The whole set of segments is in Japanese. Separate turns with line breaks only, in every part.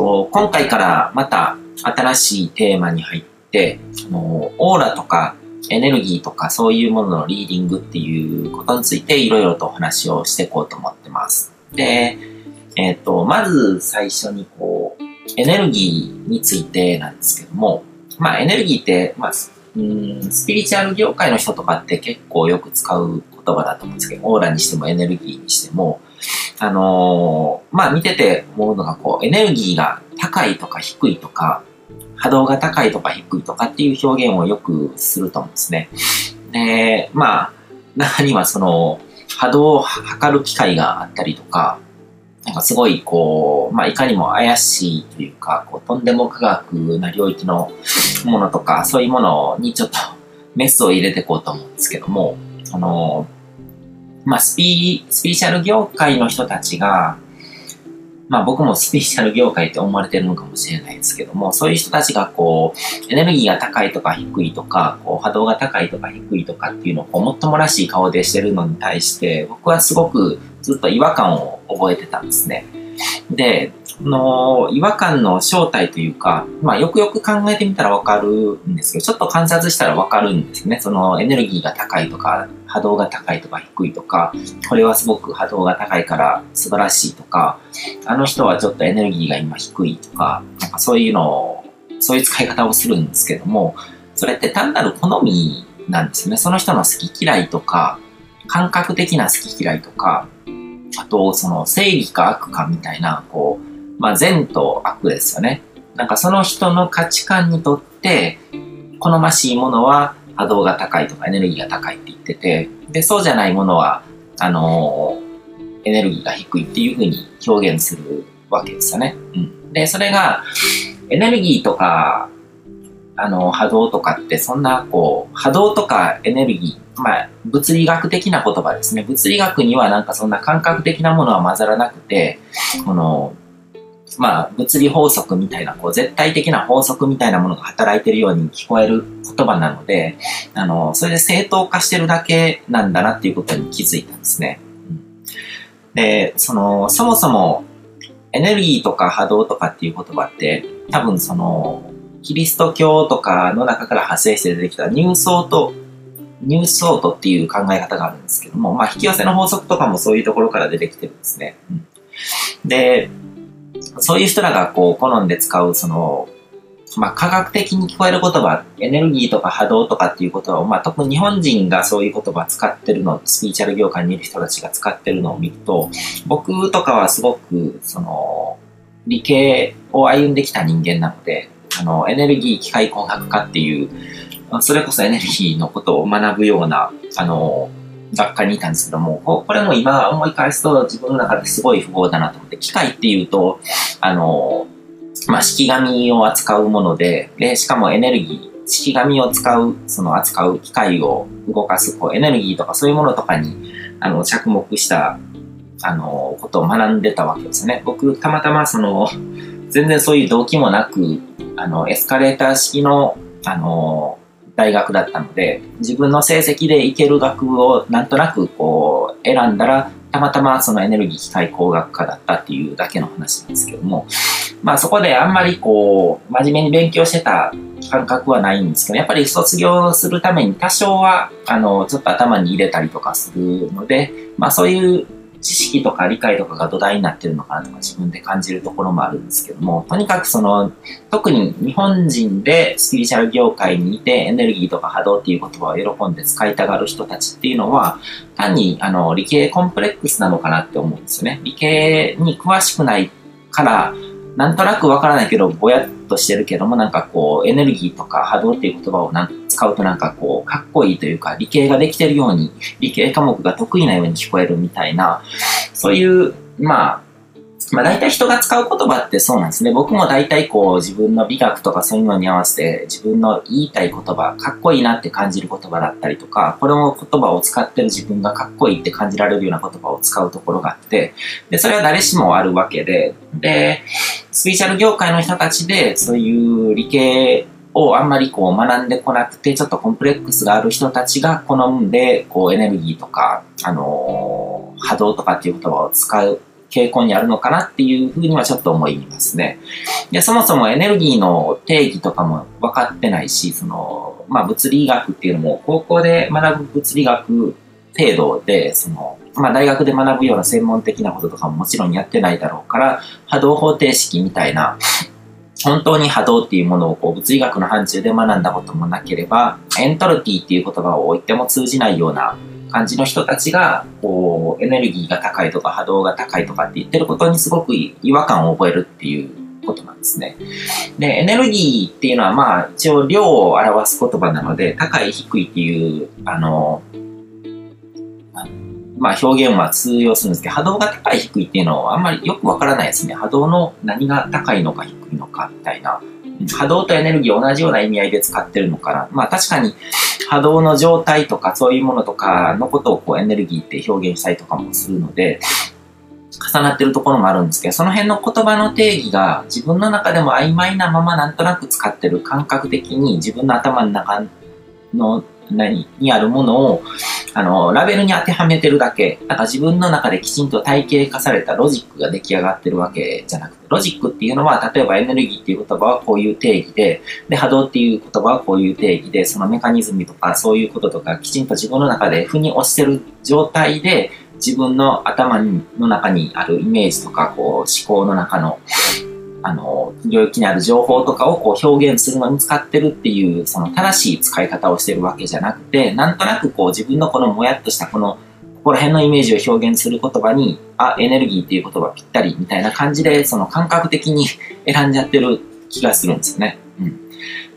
と、今回からまた新しいテーマに入って、あのオーラとかエネルギーとかそういうもののリーディングっていうことについていろいろとお話をしていこうと思ってます。で、えっ、ー、と、まず最初にこう、エネルギーについてなんですけども、まあエネルギーって、まあ、うんスピリチュアル業界の人とかって結構よく使う言葉だと思うんですけど、オーラにしてもエネルギーにしても、あのー、まあ見てて思うのがこう、エネルギーが高いとか低いとか、波動が高いとか低いとかっていう表現をよくすると思うんですね。で、まあ、中にはその、波動を測る機会があったりとか、なんかすごいこう、まあいかにも怪しいというか、こうとんでも科学な領域のものとか、そういうものにちょっとメスを入れていこうと思うんですけども、あの、まあスピスピーシャル業界の人たちが、まあ僕もスピーシャル業界って思われてるのかもしれないですけども、そういう人たちがこう、エネルギーが高いとか低いとか、こう波動が高いとか低いとかっていうのをこうもっともらしい顔でしてるのに対して、僕はすごくずっと違和感を覚えてたんですね。で、の違和感の正体というか、まあよくよく考えてみたらわかるんですけど、ちょっと観察したらわかるんですね。そのエネルギーが高いとか、波動が高いとか低いとか、これはすごく波動が高いから素晴らしいとか、あの人はちょっとエネルギーが今低いとか、なんかそういうのを、そういう使い方をするんですけども、それって単なる好みなんですね。その人の好き嫌いとか、感覚的な好き嫌いとか、あと、その、正義か悪かみたいな、こう、まあ、善と悪ですよね。なんかその人の価値観にとって、好ましいものは波動が高いとかエネルギーが高いって言ってて、で、そうじゃないものは、あのー、エネルギーが低いっていうふうに表現するわけですよね。うん。で、それが、エネルギーとか、あの、波動とかってそんな、こう、波動とかエネルギー、まあ、物理学的な言葉ですね。物理学にはなんかそんな感覚的なものは混ざらなくて、この、まあ、物理法則みたいな、こう、絶対的な法則みたいなものが働いてるように聞こえる言葉なので、あの、それで正当化してるだけなんだなっていうことに気づいたんですね。で、その、そもそも、エネルギーとか波動とかっていう言葉って、多分その、キリスト教とかの中から派生して出てきたニューソートニュースオートっていう考え方があるんですけども、まあ、引き寄せの法則とかもそういうところから出てきてるんですね。で、そういう人らがこう好んで使う、その、まあ、科学的に聞こえる言葉、エネルギーとか波動とかっていう言葉を、まあ、特に日本人がそういう言葉使ってるの、スピーチャル業界にいる人たちが使ってるのを見ると、僕とかはすごく、その、理系を歩んできた人間なので、あの、エネルギー機械工学科っていう、それこそエネルギーのことを学ぶような、あの、学科にいたんですけども、これも今思い返すと自分の中ですごい不合だなと思って、機械っていうと、あの、まあ、式紙を扱うもので、で、しかもエネルギー、式紙を使う、その扱う機械を動かす、こう、エネルギーとかそういうものとかに、あの、着目した、あの、ことを学んでたわけですね。僕、たまたまその、全然そういう動機もなく、あの、エスカレーター式の、あの、大学だったので、自分の成績でいける学をなんとなくこう選んだら、たまたまそのエネルギー機械工学科だったっていうだけの話ですけども、まあそこであんまりこう、真面目に勉強してた感覚はないんですけど、やっぱり卒業するために多少は、あの、ちょっと頭に入れたりとかするので、まあそういう知識とか理解とかが土台になってるのかなとか自分で感じるところもあるんですけども、とにかくその、特に日本人でスピリチュアル業界にいてエネルギーとか波動っていう言葉を喜んで使いたがる人たちっていうのは、単にあの理系コンプレックスなのかなって思うんですよね。理系に詳しくないから、なんとなくわからないけど、ぼやっとしてるけども、なんかこう、エネルギーとか波動っていう言葉をなんか使うとなんかこう、かっこいいというか、理系ができてるように、理系科目が得意なように聞こえるみたいな、そういう、まあ、まあ大体人が使う言葉ってそうなんですね。僕も大体こう自分の美学とかそういうのに合わせて自分の言いたい言葉、かっこいいなって感じる言葉だったりとか、これも言葉を使ってる自分がかっこいいって感じられるような言葉を使うところがあって、で、それは誰しもあるわけで、で、スピーチャル業界の人たちでそういう理系をあんまりこう学んでこなくて、ちょっとコンプレックスがある人たちが好んで、こうエネルギーとか、あのー、波動とかっていう言葉を使う、傾向にあるのかなっていうふうにはちょっと思いますね。で、そもそもエネルギーの定義とかも分かってないし、その、まあ物理学っていうのも高校で学ぶ物理学程度で、その、まあ大学で学ぶような専門的なこととかももちろんやってないだろうから、波動方程式みたいな、本当に波動っていうものをこう物理学の範疇で学んだこともなければ、エントロピーっていう言葉を置いても通じないような感じの人たちが、こう、エネルギーが高いとか波動が高いとかって言ってることにすごく違和感を覚えるっていうことなんですね。で、エネルギーっていうのはまあ一応量を表す言葉なので、高い低いっていう、あの、まあ表現は通用するんですけど、波動が高い低いっていうのはあんまりよくわからないですね。波動の何が高いのか低いのかみたいな。波動とエネルギー同じような意味合いで使ってるのかな。まあ確かに波動の状態とかそういうものとかのことをこうエネルギーって表現したりとかもするので、重なってるところもあるんですけど、その辺の言葉の定義が自分の中でも曖昧なままなんとなく使ってる感覚的に自分の頭の中の何にあるものを、あの、ラベルに当てはめてるだけ、なんか自分の中できちんと体系化されたロジックが出来上がってるわけじゃなくて、ロジックっていうのは、例えばエネルギーっていう言葉はこういう定義で、で、波動っていう言葉はこういう定義で、そのメカニズムとかそういうこととかきちんと自分の中で腑に落ちてる状態で、自分の頭の中にあるイメージとか、こう、思考の中のあの、領域にある情報とかをこう表現するのに使ってるっていう、その正しい使い方をしてるわけじゃなくて、なんとなくこう自分のこのもやっとしたこの、ここら辺のイメージを表現する言葉に、あ、エネルギーっていう言葉ぴったりみたいな感じで、その感覚的に選んじゃってる気がするんですよね。うん。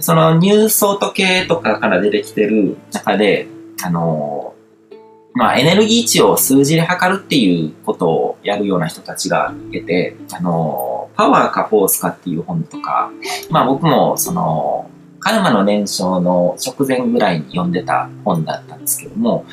そのニューソート系とかから出てきてる中で、あのまあ、エネルギー値を数字で測るっていうことをやるような人たちがいて、あの、パワーかフォースかっていう本とか、まあ僕もその、カルマの燃焼の直前ぐらいに読んでた本だったんですけども、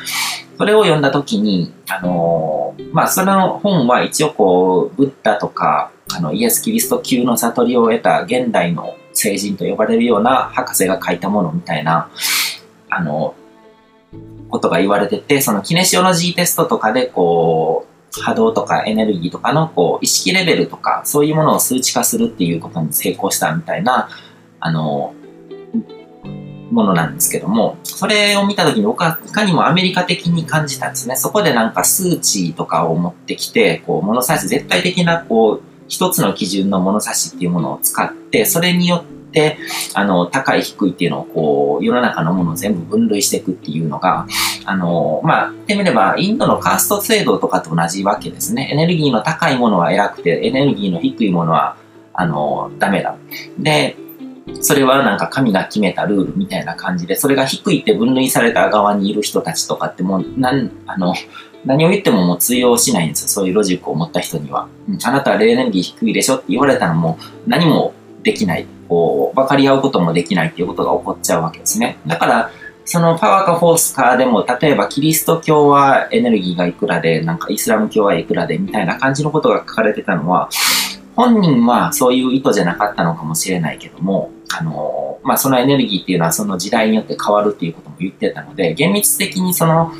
それを読んだ時に、あの、まあその本は一応こう、ブッダとか、あの、イエス・キリスト級の悟りを得た現代の聖人と呼ばれるような博士が書いたものみたいな、あの、ことが言われてて、そのキネシオロジーテストとかで、こう、波動とかエネルギーとかの、こう、意識レベルとか、そういうものを数値化するっていうことに成功したみたいな、あの、ものなんですけども、それを見たときに僕はいかにもアメリカ的に感じたんですね。そこでなんか数値とかを持ってきて、こう、物差し、絶対的な、こう、一つの基準の物差しっていうものを使って、それによって、あの、高い低いっていうのをこう、世の中のものを全部分類していくっていうのが、あの、まあ、言ってみれば、インドのカースト制度とかと同じわけですね。エネルギーの高いものは偉くて、エネルギーの低いものは、あの、ダメだ。で、それはなんか神が決めたルールみたいな感じで、それが低いって分類された側にいる人たちとかってもう、なん、あの、何を言ってももう通用しないんですよ。そういうロジックを持った人には。うん、あなたはエネルギー低いでしょって言われたらもう何もできない。こう、分かり合うこともできないっていうことが起こっちゃうわけですね。だから、そのパワーかフォースかでも、例えばキリスト教はエネルギーがいくらで、なんかイスラム教はいくらでみたいな感じのことが書かれてたのは、本人はそういう意図じゃなかったのかもしれないけども、あの、まあ、そのエネルギーっていうのはその時代によって変わるっていうことも言ってたので、厳密的にその、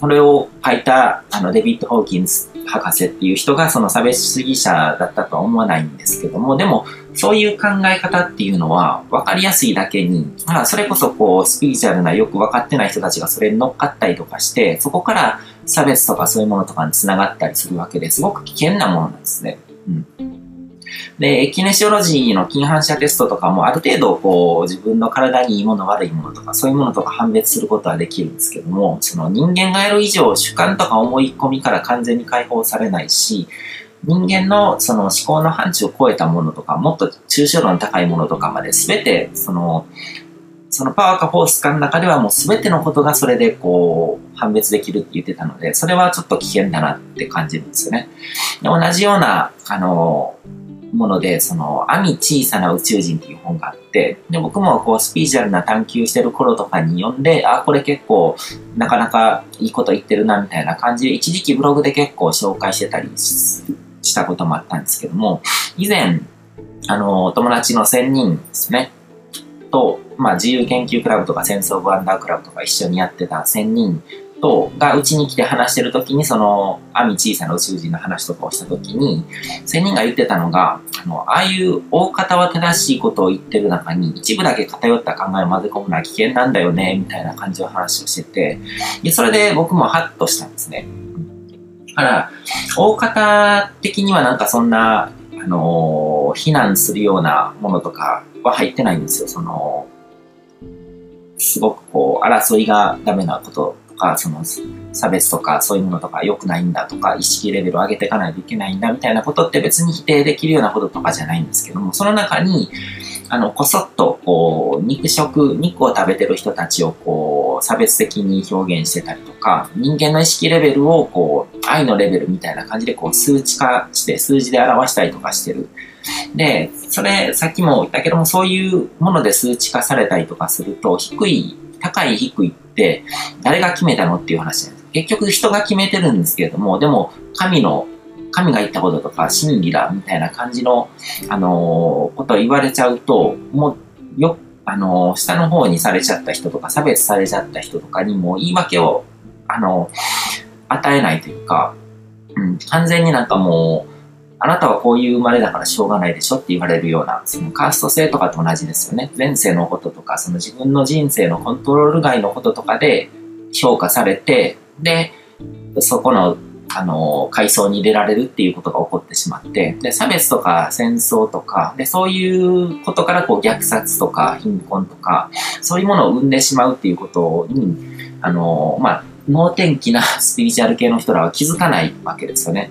それを書いた、あの、デビッド・ホーキンス博士っていう人がその差別主義者だったとは思わないんですけども、でも、そういう考え方っていうのは分かりやすいだけに、まあ、それこそこう、スピリチュアルなよく分かってない人たちがそれに乗っかったりとかして、そこから差別とかそういうものとかにつながったりするわけですごく危険なものなんですね。うん。で、キネシオロジーの近反射テストとかもある程度こう自分の体にいいもの悪いものとかそういうものとか判別することはできるんですけども、その人間がやる以上主観とか思い込みから完全に解放されないし、人間のその思考の範疇を超えたものとか、もっと抽象度の高いものとかまで全てそのそのパワーかフォースかの中ではもう全てのことがそれでこう判別できるって言ってたので、それはちょっと危険だなって感じるんですよね。で同じような、あの、もので、その、網小さな宇宙人っていう本があって、で、僕もこう、スピーチュアルな探求してる頃とかに読んで、あ、これ結構、なかなかいいこと言ってるな、みたいな感じで、一時期ブログで結構紹介してたりしたこともあったんですけども、以前、あの、友達の1000人ですね、と、まあ、自由研究クラブとかセンスオブワンダークラブとか一緒にやってた1000人と、がうちに来て話してる時に、その、網小さな宇宙人の話とかをした時に、仙人が言ってたのが、あの、ああいう大方は正しいことを言ってる中に、一部だけ偏った考えを混ぜ込むのは危険なんだよね、みたいな感じの話をしてて、で、それで僕もハッとしたんですね。だから、大方的にはなんかそんな、あの、非難するようなものとかは入ってないんですよ。その、すごくこう、争いがダメなことか、その、差別とかそういうものとか良くないんだとか、意識レベルを上げていかないといけないんだみたいなことって別に否定できるようなこととかじゃないんですけども、その中に、あの、こそっと、こう、肉食、肉を食べてる人たちを、こう、差別的に表現してたりとか、人間の意識レベルを、こう、愛のレベルみたいな感じで、こう、数値化して、数字で表したりとかしてる。で、それ、さっきも言ったけども、そういうもので数値化されたりとかすると、低い、高い低いって、誰が決めたのっていう話なんです。結局人が決めてるんですけれども、でも、神の、神が言ったこととか真理だみたいな感じの、あのー、ことを言われちゃうと、もう、よ、あのー、下の方にされちゃった人とか、差別されちゃった人とかにも言い訳を、あのー、与えないというか、うん、完全になんかもう、あなたはこういう生まれだからしょうがないでしょって言われるような、そのカースト性とかと同じですよね。前世のこととか、その自分の人生のコントロール外のこととかで評価されて、で、そこの、あの、階層に入れられるっていうことが起こってしまって、で、差別とか戦争とか、で、そういうことからこう虐殺とか貧困とか、そういうものを生んでしまうっていうことに、あの、まあ、能天気なスピリチュアル系の人らは気づかないわけですよね。